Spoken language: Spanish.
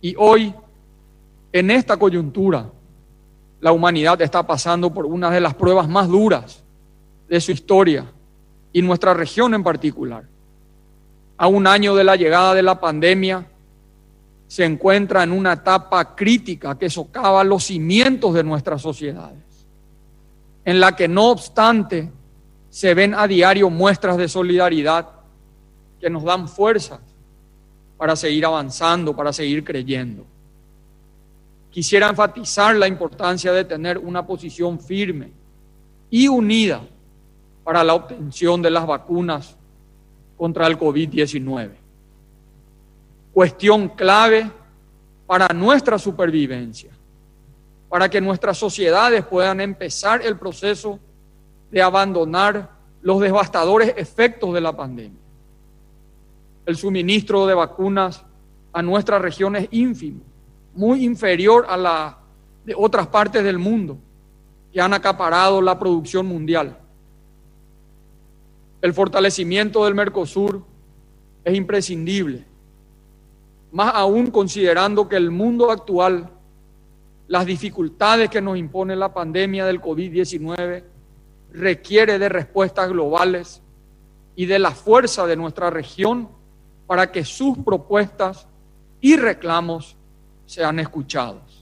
Y hoy, en esta coyuntura, la humanidad está pasando por una de las pruebas más duras de su historia y nuestra región en particular. A un año de la llegada de la pandemia, se encuentra en una etapa crítica que socava los cimientos de nuestras sociedades, en la que no obstante se ven a diario muestras de solidaridad que nos dan fuerzas para seguir avanzando, para seguir creyendo. Quisiera enfatizar la importancia de tener una posición firme y unida para la obtención de las vacunas contra el COVID-19 cuestión clave para nuestra supervivencia, para que nuestras sociedades puedan empezar el proceso de abandonar los devastadores efectos de la pandemia. El suministro de vacunas a nuestra región es ínfimo, muy inferior a la de otras partes del mundo que han acaparado la producción mundial. El fortalecimiento del Mercosur es imprescindible más aún considerando que el mundo actual, las dificultades que nos impone la pandemia del COVID-19, requiere de respuestas globales y de la fuerza de nuestra región para que sus propuestas y reclamos sean escuchados.